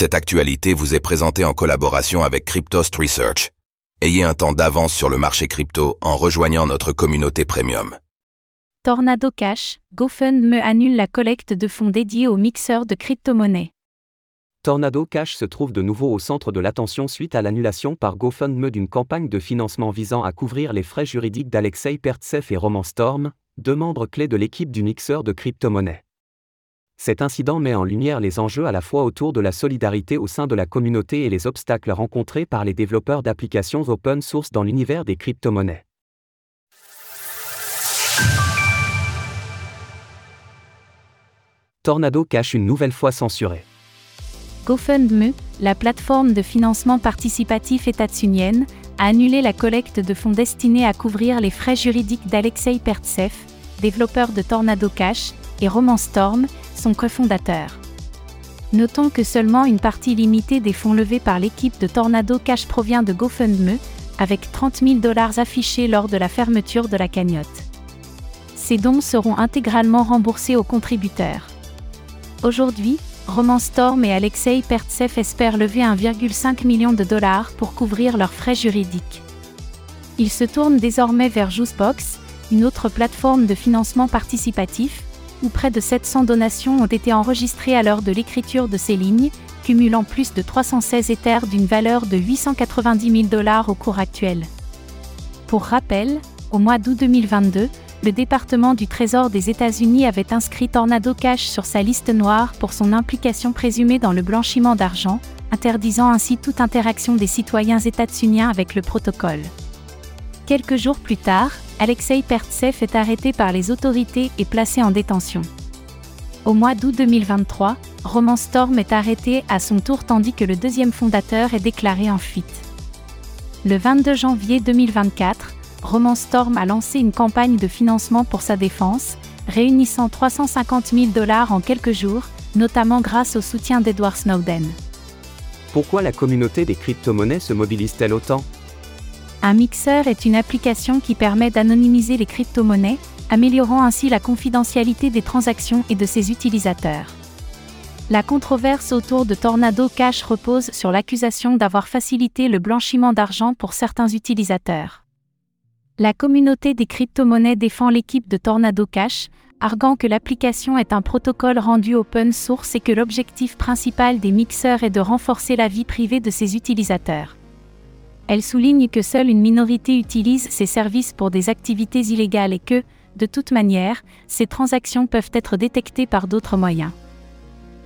Cette actualité vous est présentée en collaboration avec Cryptost Research. Ayez un temps d'avance sur le marché crypto en rejoignant notre communauté premium. Tornado Cash, GoFundMe annule la collecte de fonds dédiés aux mixeurs de crypto-monnaies. Tornado Cash se trouve de nouveau au centre de l'attention suite à l'annulation par GoFundMe d'une campagne de financement visant à couvrir les frais juridiques d'Alexei Pertsev et Roman Storm, deux membres clés de l'équipe du mixeur de crypto-monnaies. Cet incident met en lumière les enjeux à la fois autour de la solidarité au sein de la communauté et les obstacles rencontrés par les développeurs d'applications open source dans l'univers des crypto-monnaies. Tornado Cash une nouvelle fois censuré. GoFundMe, la plateforme de financement participatif états-unienne, a annulé la collecte de fonds destinés à couvrir les frais juridiques d'Alexei Pertsev, développeur de Tornado Cash, et Roman Storm, son cofondateur. Notons que seulement une partie limitée des fonds levés par l'équipe de Tornado Cash provient de GoFundMe, avec 30 000 dollars affichés lors de la fermeture de la cagnotte. Ces dons seront intégralement remboursés aux contributeurs. Aujourd'hui, Roman Storm et Alexei Pertsev espèrent lever 1,5 million de dollars pour couvrir leurs frais juridiques. Ils se tournent désormais vers Juicebox, une autre plateforme de financement participatif, où près de 700 donations ont été enregistrées à l'heure de l'écriture de ces lignes, cumulant plus de 316 Ethers d'une valeur de 890 000 dollars au cours actuel. Pour rappel, au mois d'août 2022, le département du Trésor des États-Unis avait inscrit Tornado Cash sur sa liste noire pour son implication présumée dans le blanchiment d'argent, interdisant ainsi toute interaction des citoyens états-uniens avec le protocole. Quelques jours plus tard, Alexei Pertsev est arrêté par les autorités et placé en détention. Au mois d'août 2023, Roman Storm est arrêté à son tour tandis que le deuxième fondateur est déclaré en fuite. Le 22 janvier 2024, Roman Storm a lancé une campagne de financement pour sa défense, réunissant 350 000 dollars en quelques jours, notamment grâce au soutien d'Edward Snowden. Pourquoi la communauté des crypto-monnaies se mobilise-t-elle autant? Un mixeur est une application qui permet d'anonymiser les crypto-monnaies, améliorant ainsi la confidentialité des transactions et de ses utilisateurs. La controverse autour de Tornado Cash repose sur l'accusation d'avoir facilité le blanchiment d'argent pour certains utilisateurs. La communauté des crypto-monnaies défend l'équipe de Tornado Cash, arguant que l'application est un protocole rendu open source et que l'objectif principal des mixeurs est de renforcer la vie privée de ses utilisateurs. Elle souligne que seule une minorité utilise ces services pour des activités illégales et que, de toute manière, ces transactions peuvent être détectées par d'autres moyens.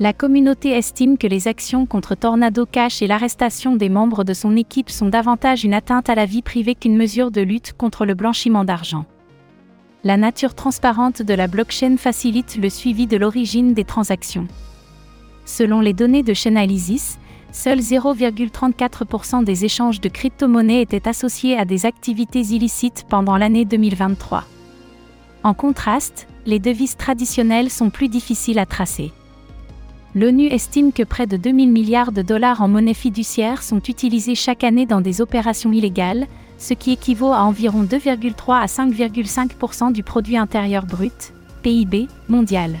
La communauté estime que les actions contre Tornado Cash et l'arrestation des membres de son équipe sont davantage une atteinte à la vie privée qu'une mesure de lutte contre le blanchiment d'argent. La nature transparente de la blockchain facilite le suivi de l'origine des transactions. Selon les données de Chainalysis, Seuls 0,34% des échanges de crypto-monnaies étaient associés à des activités illicites pendant l'année 2023. En contraste, les devises traditionnelles sont plus difficiles à tracer. L'ONU estime que près de 2000 milliards de dollars en monnaie fiduciaire sont utilisés chaque année dans des opérations illégales, ce qui équivaut à environ 2,3 à 5,5% du produit intérieur brut, PIB, mondial.